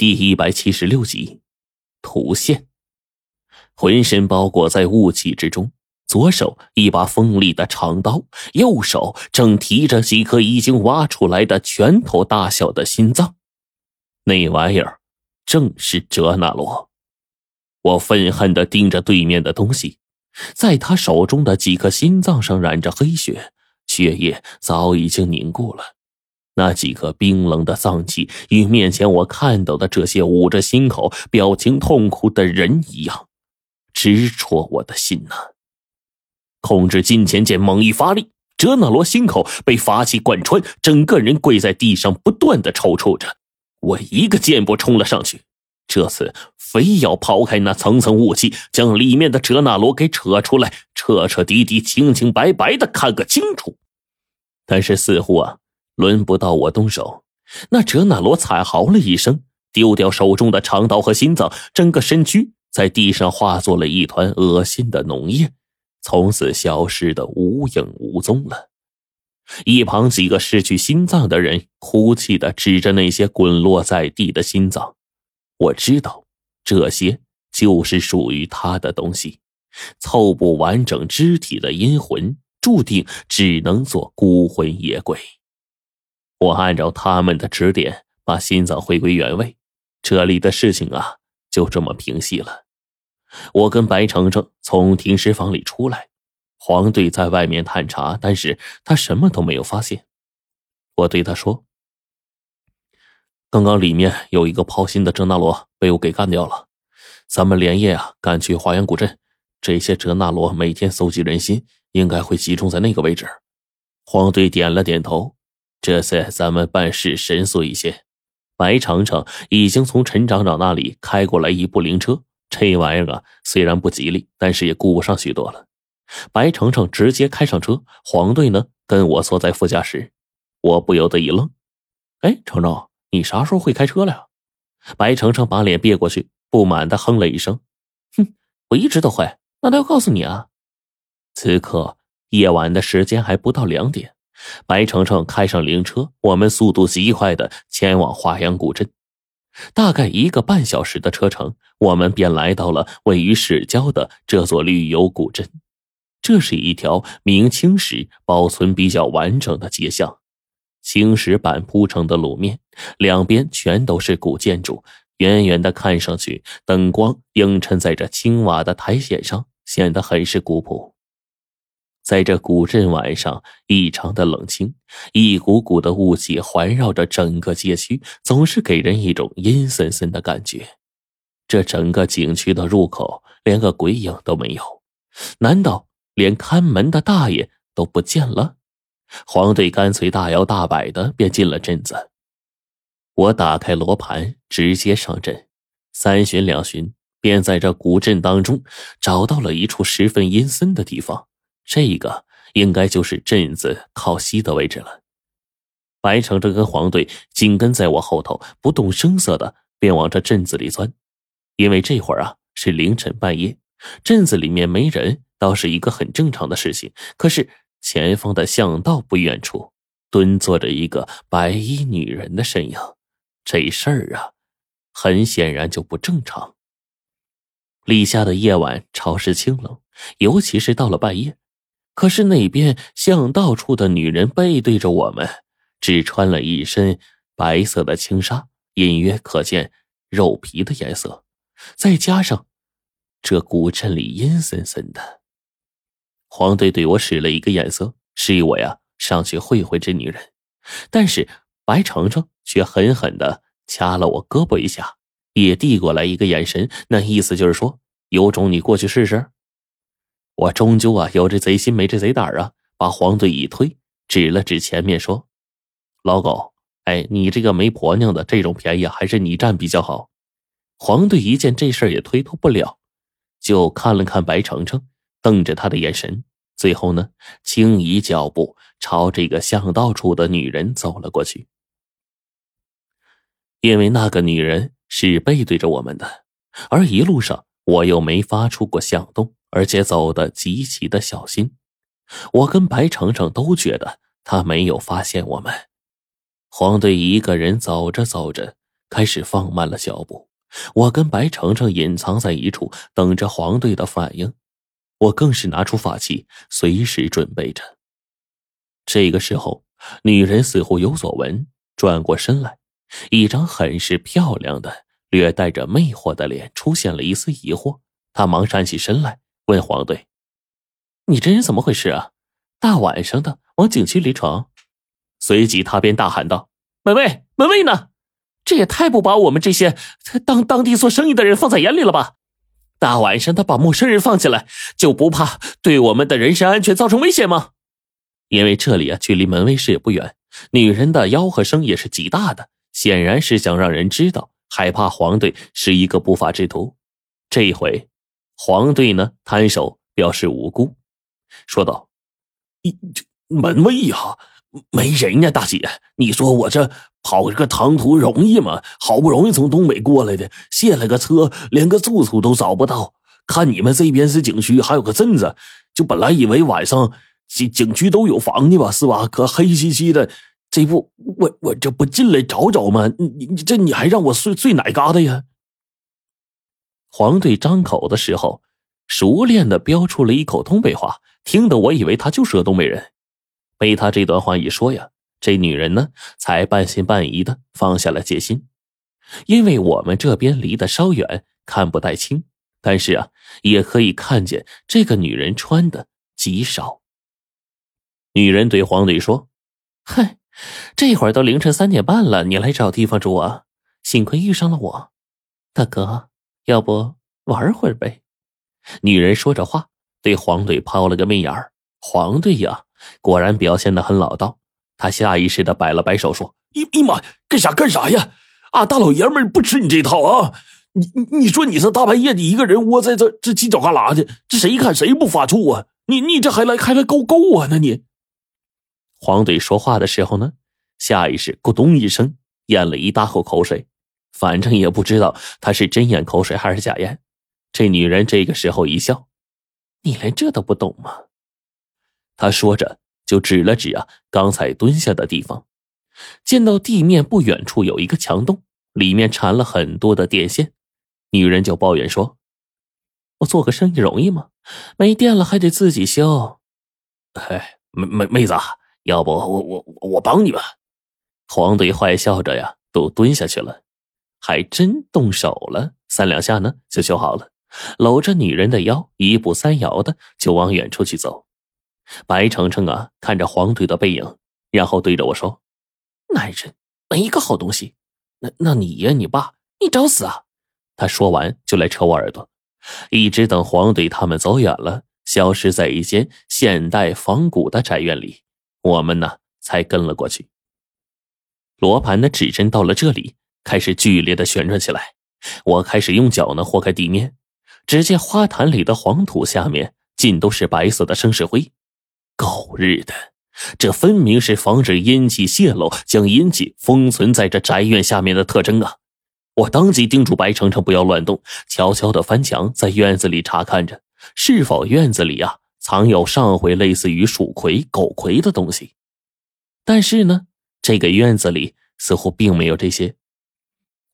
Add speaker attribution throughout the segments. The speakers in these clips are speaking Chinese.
Speaker 1: 第一百七十六集，图线。浑身包裹在雾气之中，左手一把锋利的长刀，右手正提着几颗已经挖出来的拳头大小的心脏。那玩意儿正是哲那罗。我愤恨的盯着对面的东西，在他手中的几颗心脏上染着黑血，血液早已经凝固了。那几颗冰冷的脏器与面前我看到的这些捂着心口、表情痛苦的人一样，直戳我的心呐！控制金钱剑猛一发力，哲那罗心口被法器贯穿，整个人跪在地上，不断的抽搐着。我一个箭步冲了上去，这次非要刨开那层层雾气，将里面的哲那罗给扯出来，彻彻底底、清清白白的看个清楚。但是似乎啊。轮不到我动手，那哲那罗惨嚎了一声，丢掉手中的长刀和心脏，整个身躯在地上化作了一团恶心的脓液，从此消失的无影无踪了。一旁几个失去心脏的人哭泣的指着那些滚落在地的心脏，我知道，这些就是属于他的东西，凑不完整肢体的阴魂，注定只能做孤魂野鬼。我按照他们的指点，把心脏回归原位，这里的事情啊，就这么平息了。我跟白程程从停尸房里出来，黄队在外面探查，但是他什么都没有发现。我对他说：“刚刚里面有一个抛心的哲那罗被我给干掉了，咱们连夜啊赶去华阳古镇，这些哲那罗每天搜集人心，应该会集中在那个位置。”黄队点了点头。这次咱们办事神速一些。白程程已经从陈长长那里开过来一部灵车，这玩意儿啊虽然不吉利，但是也顾不上许多了。白程程直接开上车，黄队呢跟我坐在副驾驶。我不由得一愣：“哎，程程，你啥时候会开车了？”白程程把脸别过去，不满的哼了一声：“哼，我一直都会，那都要告诉你啊。”此刻夜晚的时间还不到两点。白程程开上灵车，我们速度极快的前往华阳古镇。大概一个半小时的车程，我们便来到了位于市郊的这座旅游古镇。这是一条明清时保存比较完整的街巷，青石板铺成的路面，两边全都是古建筑。远远的看上去，灯光映衬在这青瓦的苔藓上，显得很是古朴。在这古镇晚上，异常的冷清，一股股的雾气环绕着整个街区，总是给人一种阴森森的感觉。这整个景区的入口连个鬼影都没有，难道连看门的大爷都不见了？黄队干脆大摇大摆的便进了镇子。我打开罗盘，直接上阵，三巡两巡，便在这古镇当中找到了一处十分阴森的地方。这个应该就是镇子靠西的位置了。白程程跟黄队紧跟在我后头，不动声色的便往这镇子里钻。因为这会儿啊是凌晨半夜，镇子里面没人倒是一个很正常的事情。可是前方的巷道不远处蹲坐着一个白衣女人的身影，这事儿啊很显然就不正常。立夏的夜晚潮湿清冷，尤其是到了半夜。可是那边巷道处的女人背对着我们，只穿了一身白色的轻纱，隐约可见肉皮的颜色。再加上这古镇里阴森森的，黄队对我使了一个眼色，示意我呀上去会会这女人。但是白程程却狠狠的掐了我胳膊一下，也递过来一个眼神，那意思就是说：“有种你过去试试。”我终究啊有这贼心没这贼胆啊！把黄队一推，指了指前面说：“老狗，哎，你这个没婆娘的，这种便宜还是你占比较好。”黄队一见这事儿也推脱不了，就看了看白程程，瞪着他的眼神，最后呢，轻移脚步朝这个巷道处的女人走了过去。因为那个女人是背对着我们的，而一路上我又没发出过响动。而且走得极其的小心，我跟白程程都觉得他没有发现我们。黄队一个人走着走着，开始放慢了脚步。我跟白程程隐藏在一处，等着黄队的反应。我更是拿出法器，随时准备着。这个时候，女人似乎有所闻，转过身来，一张很是漂亮的、略带着魅惑的脸出现了一丝疑惑。她忙站起身来，问黄队：“你这人怎么回事啊？大晚上的往景区里闯？”随即，他便大喊道：“门卫，门卫呢？这也太不把我们这些当当地做生意的人放在眼里了吧？大晚上的把陌生人放进来，就不怕对我们的人身安全造成危险吗？”因为这里啊，距离门卫室也不远。女人的吆喝声也是极大的，显然是想让人知道，害怕黄队是一个不法之徒。这一回，黄队呢摊手表示无辜，说道：“
Speaker 2: 一门卫呀，没人呀，大姐，你说我这跑个长途容易吗？好不容易从东北过来的，卸了个车，连个住处都找不到。看你们这边是景区，还有个镇子，就本来以为晚上。”景景区都有房的吧，是吧？可黑漆漆的，这不我我这不进来找找吗？你你这你还让我睡睡哪嘎达呀？
Speaker 1: 黄队张口的时候，熟练的飙出了一口东北话，听得我以为他就是个东北人。被他这段话一说呀，这女人呢才半信半疑的放下了戒心，因为我们这边离得稍远，看不太清，但是啊，也可以看见这个女人穿的极少。女人对黄队说：“嗨，这会儿都凌晨三点半了，你来找地方住啊？幸亏遇上了我，大哥，要不玩会儿呗？”女人说着话，对黄队抛了个媚眼儿。黄队呀，果然表现的很老道，他下意识的摆了摆手说：“
Speaker 2: 咦咦妈，干啥干啥呀？啊，大老爷们不吃你这套啊！你你你说你这大半夜的一个人窝在这这犄角旮旯的，这谁看谁不发怵啊？你你这还来还来勾勾我呢你？”
Speaker 1: 黄队说话的时候呢，下意识咕咚一声咽了一大口口水，反正也不知道他是真咽口水还是假咽。这女人这个时候一笑：“你连这都不懂吗？”他说着就指了指啊刚才蹲下的地方，见到地面不远处有一个墙洞，里面缠了很多的电线。女人就抱怨说：“我做个生意容易吗？没电了还得自己修。”
Speaker 2: 哎，妹妹妹子。要不我我我帮你吧，
Speaker 1: 黄队坏笑着呀，都蹲下去了，还真动手了，三两下呢就修好了，搂着女人的腰，一步三摇的就往远处去走。白程程啊，看着黄队的背影，然后对着我说：“男人没一个好东西，那那你爷你爸，你找死啊！”他说完就来扯我耳朵，一直等黄队他们走远了，消失在一间现代仿古的宅院里。我们呢，才跟了过去。罗盘的指针到了这里，开始剧烈的旋转起来。我开始用脚呢豁开地面，只见花坛里的黄土下面尽都是白色的生石灰。狗日的，这分明是防止阴气泄露、将阴气封存在这宅院下面的特征啊！我当即叮嘱白程程不要乱动，悄悄的翻墙，在院子里查看着，是否院子里啊。藏有上回类似于鼠葵、狗葵的东西，但是呢，这个院子里似乎并没有这些。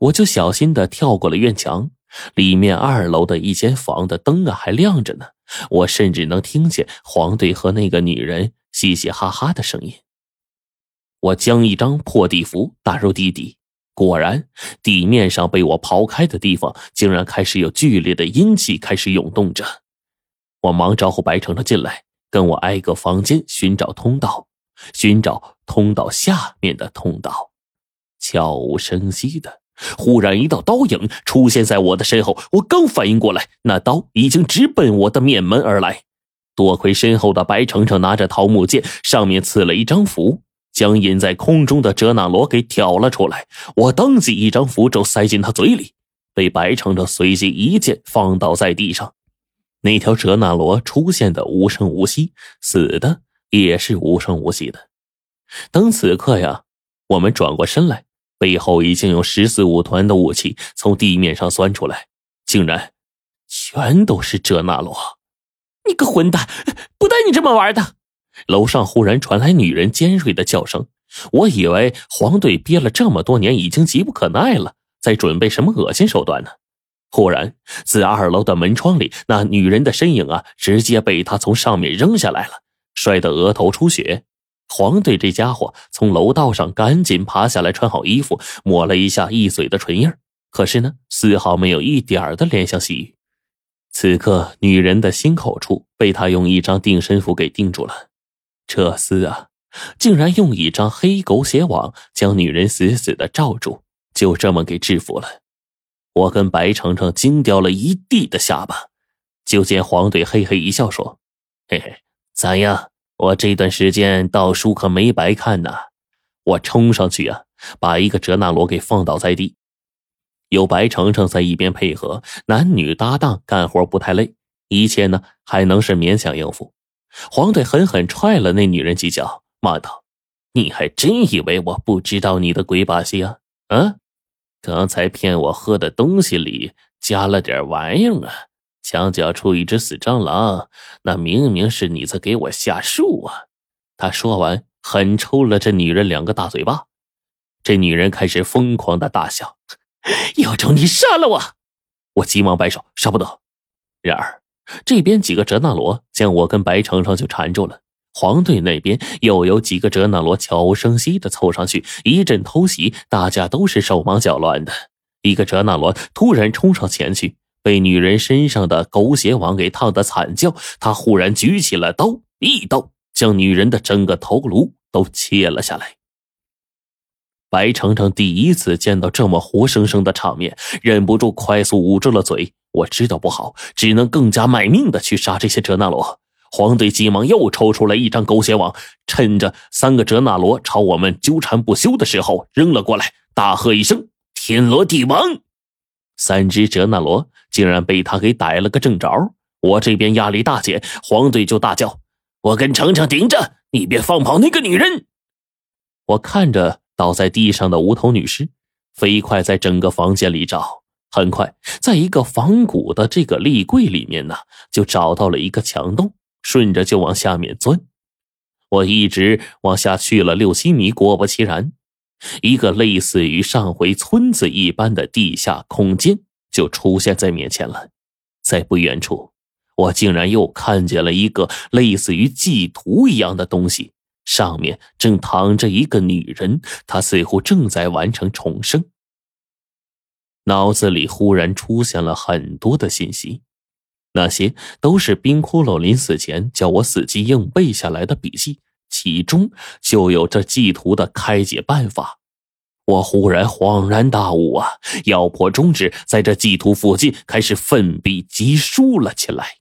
Speaker 1: 我就小心的跳过了院墙，里面二楼的一间房的灯啊还亮着呢。我甚至能听见黄队和那个女人嘻嘻哈哈的声音。我将一张破地符打入地底，果然，地面上被我刨开的地方，竟然开始有剧烈的阴气开始涌动着。我忙招呼白程程进来，跟我挨个房间寻找通道，寻找通道下面的通道。悄无声息的，忽然一道刀影出现在我的身后。我刚反应过来，那刀已经直奔我的面门而来。多亏身后的白程程拿着桃木剑，上面刺了一张符，将隐在空中的哲那罗给挑了出来。我当即一张符咒塞进他嘴里，被白程程随即一剑放倒在地上。那条哲那罗出现的无声无息，死的也是无声无息的。等此刻呀，我们转过身来，背后已经有十四五团的雾气从地面上钻出来，竟然全都是哲那罗！你个混蛋，不带你这么玩的！楼上忽然传来女人尖锐的叫声，我以为黄队憋了这么多年已经急不可耐了，在准备什么恶心手段呢？忽然，自二楼的门窗里，那女人的身影啊，直接被他从上面扔下来了，摔得额头出血。黄队这家伙从楼道上赶紧爬下来，穿好衣服，抹了一下一嘴的唇印可是呢，丝毫没有一点的怜香惜玉。此刻，女人的心口处被他用一张定身符给定住了。这厮啊，竟然用一张黑狗血网将女人死死的罩住，就这么给制服了。我跟白程程惊掉了一地的下巴。就见黄队嘿嘿一笑说：“嘿嘿，咋样？我这段时间道书可没白看呐！”我冲上去啊，把一个哲纳罗给放倒在地。有白程程在一边配合，男女搭档干活不太累，一切呢还能是勉强应付。黄队狠狠踹了那女人几脚，骂道：“你还真以为我不知道你的鬼把戏啊？啊，刚才骗我喝的东西里加了点玩意儿啊！墙角处一只死蟑螂，那明明是你在给我下树啊！”他说完，狠抽了这女人两个大嘴巴。这女人开始疯狂的大笑。有种你杀了我！我急忙摆手，杀不得。然而，这边几个哲那罗将我跟白程程就缠住了。黄队那边又有几个哲那罗悄无声息的凑上去，一阵偷袭，大家都是手忙脚乱的。一个哲那罗突然冲上前去，被女人身上的狗血网给烫得惨叫。他忽然举起了刀，一刀将女人的整个头颅都切了下来。白程程第一次见到这么活生生的场面，忍不住快速捂住了嘴。我知道不好，只能更加卖命的去杀这些哲那罗。黄队急忙又抽出来一张狗血网，趁着三个哲那罗朝我们纠缠不休的时候扔了过来，大喝一声：“天罗地网！”三只哲那罗竟然被他给逮了个正着。我这边压力大减，黄队就大叫：“我跟程程顶着，你别放跑那个女人！”我看着。倒在地上的无头女尸，飞快在整个房间里找。很快，在一个仿古的这个立柜里面呢，就找到了一个墙洞，顺着就往下面钻。我一直往下去了六七米，果不其然，一个类似于上回村子一般的地下空间就出现在面前了。在不远处，我竟然又看见了一个类似于祭图一样的东西。上面正躺着一个女人，她似乎正在完成重生。脑子里忽然出现了很多的信息，那些都是冰骷髅临死前叫我死记硬背下来的笔记，其中就有这祭图的开解办法。我忽然恍然大悟啊！咬破中指，在这祭图附近开始奋笔疾书了起来。